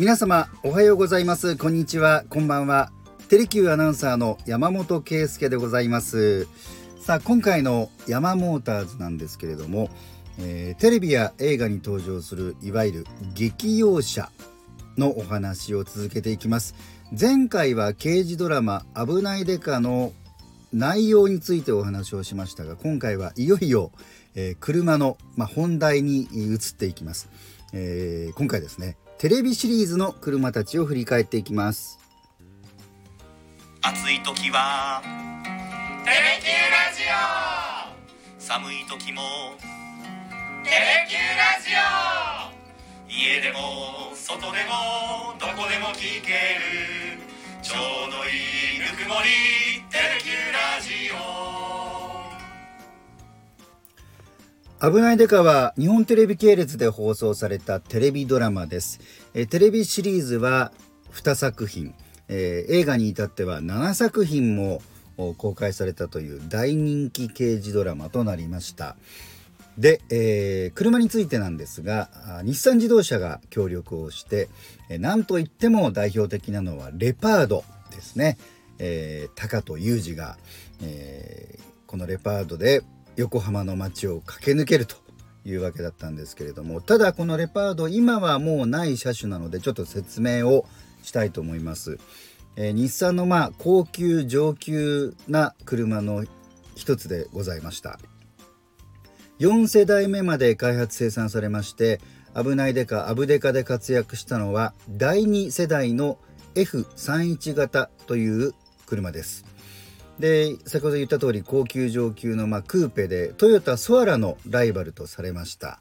皆様おはようございます。こんにちは。こんばんは。テレキューアナウンサーの山本圭介でございます。さあ今回の山モーターズなんですけれども、えー、テレビや映画に登場するいわゆる劇用車のお話を続けていきます。前回は刑事ドラマ危ないデカの内容についてお話をしましたが今回はいよいよ、えー、車の、まあ、本題に移っていきます、えー、今回ですねテレビシリーズの車たちを振り返っていきます。暑い時はテレキューラジオ。寒い時もテレキューラジオ。家でも外でもどこでも聞けるちょうどいいぬくもりテレ危ないデカは日本テレビ系列で放送されたテレビドラマです。えテレビシリーズは2作品、えー、映画に至っては7作品も公開されたという大人気刑事ドラマとなりました。で、えー、車についてなんですが日産自動車が協力をして、え、なんといっても代表的なのはレパードですね、えー、高戸裕二が、えー、このレパードで横浜の街を駆け抜けるというわけだったんですけれどもただこのレパード今はもうない車種なのでちょっと説明をしたいと思います。えー、日産のまあ高級上級な車の一つでございました4世代目まで開発生産されまして危ないデカアブデカで活躍したのは第2世代の F31 型という車ですで先ほど言った通り高級上級のまあクーペでトヨタソアラのライバルとされました。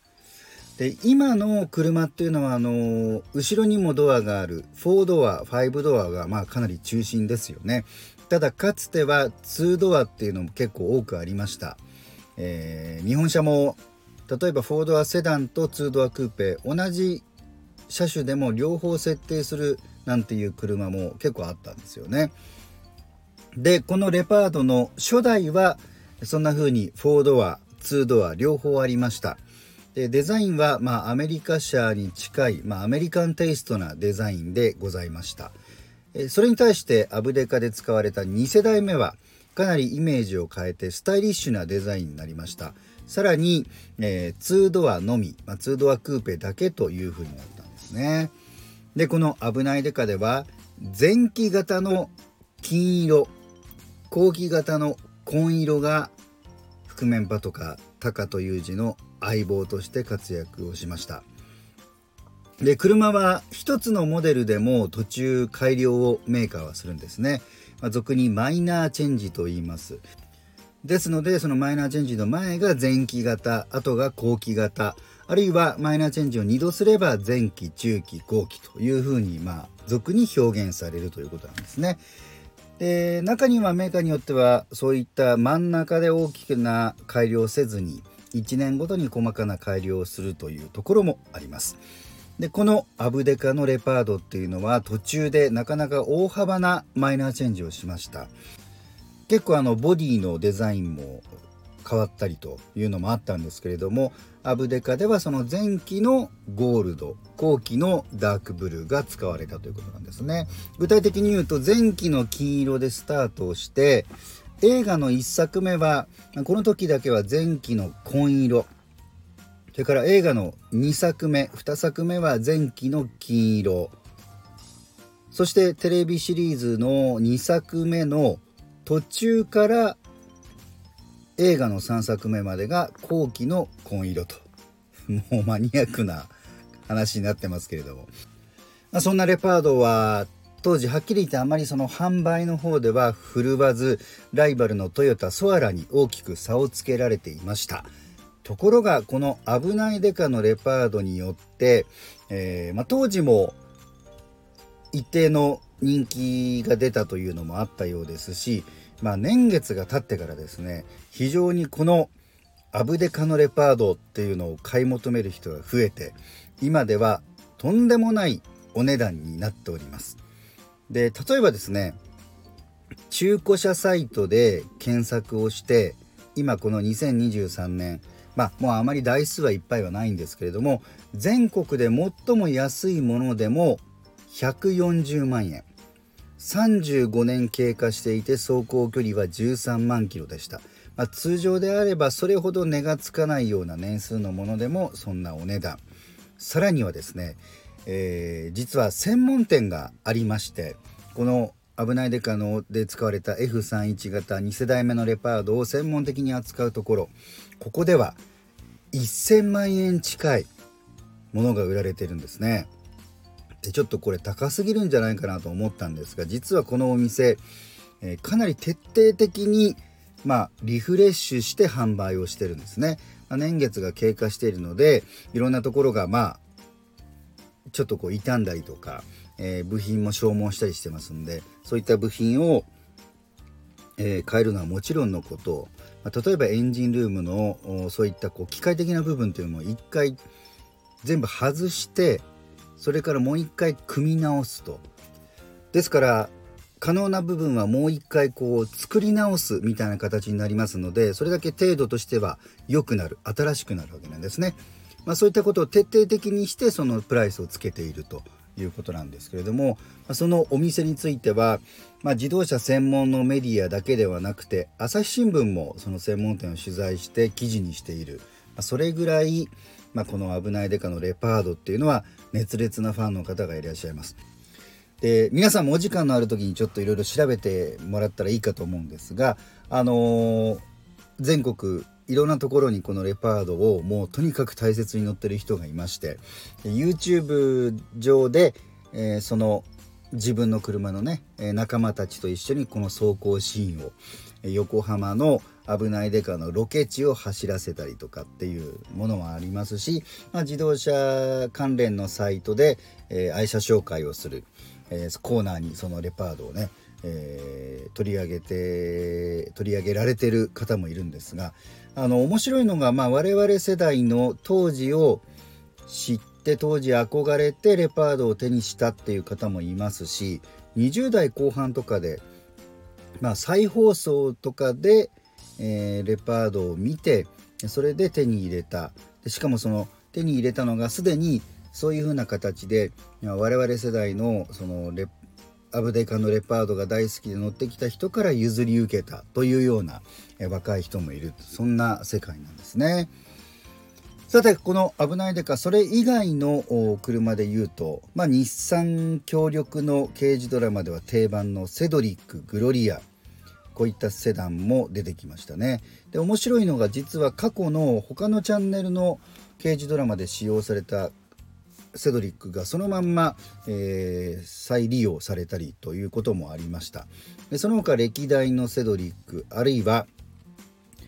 で今の車っていうのはあの後ろにもドアがある4ドア5ドアがまあかなり中心ですよね。ただかつては2ドアっていうのも結構多くありました、えー、日本車も例えば4ドアセダンと2ドアクーペ同じ車種でも両方設定するなんていう車も結構あったんですよね。でこのレパードの初代はそんな風に4ドア2ドア両方ありました。でデザインは、まあ、アメリカ車に近い、まあ、アメリカンテイストなデザインでございました。それに対してアブデカで使われた2世代目はかなりイメージを変えてスタイリッシュなデザインになりました。さらに、えー、2ドアのみ、まあ、2ドアクーペだけという風になったんですね。でこの「危ないデカ」では前期型の金色後期型の紺色が覆面パトカー高という字の相棒として活躍をしました。で車は一つのモデルでも途中改良をメーカーはするんですね、まあ、俗にマイナーチェンジと言います。ですのでそのマイナーチェンジの前が前期型後が後期型あるいはマイナーチェンジを2度すれば前期中期後期というふうにまあ俗に表現されるということなんですね。で中にはメーカーによってはそういった真ん中で大きな改良せずに1年ごとに細かな改良をするというところもあります。でこのアブデカのレパードっていうのは途中でなかなか大幅なマイナーチェンジをしました結構あのボディのデザインも変わったりというのもあったんですけれどもアブデカではその前期のゴールド後期のダークブルーが使われたということなんですね。具体的に言うと前期の金色でスタートをして映画の1作目はこの時だけは前期の紺色。それから映画の2作目2作目は前期の金色。そしてテレビシリーズの2作目の途中から映画の3作目までが後期の紺色と。もうマニアックな話になってますけれども、まあ、そんなレパードは当時はっきり言ってあまりその販売の方では振るわずライバルのトヨタソアラに大きく差をつけられていました。ところがこの「危ないデカ」のレパードによって、えー、まあ、当時も一定の人気が出たというのもあったようですし、まあ、年月が経ってからですね非常にこのアブデカのレパードっていうのを買い求める人が増えて今ではとんでもないお値段になっております。で例えばですね中古車サイトで検索をして今この2023年まあもうあまり台数はいっぱいはないんですけれども全国で最も安いものでも140万円35年経過していて走行距離は13万キロでした、まあ、通常であればそれほど値がつかないような年数のものでもそんなお値段さらにはですね、えー、実は専門店がありましてこの危ないデカので使われた F31 型2世代目のレパードを専門的に扱うところここでは1000万円近いものが売られてるんですね。ちょっとこれ高すぎるんじゃないかなと思ったんですが実はこのお店、えー、かなり徹底的にまあ、リフレッシュして販売をしてるんですね、まあ、年月が経過しているのでいろんなところがまあちょっとこう傷んだりとか、えー、部品も消耗したりしてますんでそういった部品を、えー、変えるのはもちろんのこと、まあ、例えばエンジンルームのそういったこう機械的な部分というのも一回全部外してそれからもう一回組み直すとですから可能な部分はもう一回こう作り直すみたいな形になりますのでそれだけ程度としては良くなる新しくなるわけなんですね。まあ、そういったことを徹底的にしてそのプライスをつけているということなんですけれどもそのお店については、まあ、自動車専門のメディアだけではなくて朝日新聞もその専門店を取材して記事にしている、まあ、それぐらい、まあ、この「危ないデカ」のレパードっていうのは熱烈なファンの方がいらっしゃいます。で皆さんもお時間のある時にちょっといろいろ調べてもらったらいいかと思うんですがあのー、全国いろんなところにこのレパードをもうとにかく大切に乗ってる人がいまして YouTube 上で、えー、その自分の車のね仲間たちと一緒にこの走行シーンを横浜の危ないデカのロケ地を走らせたりとかっていうものもありますし、まあ、自動車関連のサイトで、えー、愛車紹介をする、えー、コーナーにそのレパードをね、えー、取り上げて取り上げられてる方もいるんですがあの面白いのが、まあ、我々世代の当時を知って当時憧れてレパードを手にしたっていう方もいますし20代後半とかで、まあ、再放送とかで、えー、レパードを見てそれで手に入れた。でしかもその手に入れたのがすでにそういう風な形で我々世代のそのレアブデカのレパードが大好きで乗ってきた人から譲り受けたというような若い人もいる。そんな世界なんですね。さてこの「危ないデカ」それ以外の車で言うと、まあ、日産協力の刑事ドラマでは定番のセドリックグロリア。こういったセダンも出てきましたね。で面白いのが実は過去の他のチャンネルの刑事ドラマで使用されたセドリックがそのまんま、えー、再利用されたりということもありましたでその他歴代のセドリックあるいは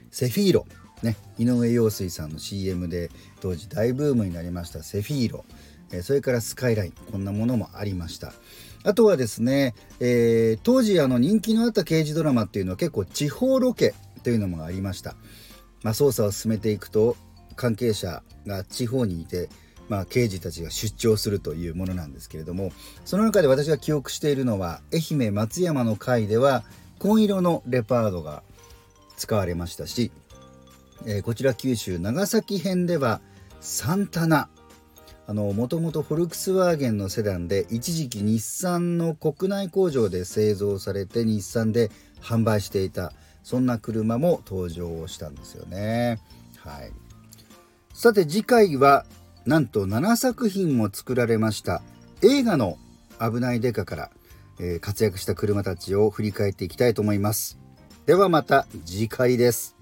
セフィーロね、井上陽水さんの CM で当時大ブームになりましたセフィーロ、えそれからスカイラインこんなものもありました。あとはですね、えー、当時あの人気のあった刑事ドラマっていうのは結構地方ロケというのもありました、まあ、捜査を進めていくと関係者が地方にいてまあ、刑事たちが出張するというものなんですけれどもその中で私が記憶しているのは愛媛松山の会では紺色のレパードが使われましたし、えー、こちら九州長崎編ではサンタナもともとフォルクスワーゲンのセダンで一時期日産の国内工場で製造されて日産で販売していたそんな車も登場したんですよね。はい、さて次回はなんと7作品も作られました映画の「危ないデカ」から、えー、活躍した車たちを振り返っていきたいと思います。ではまた次回です。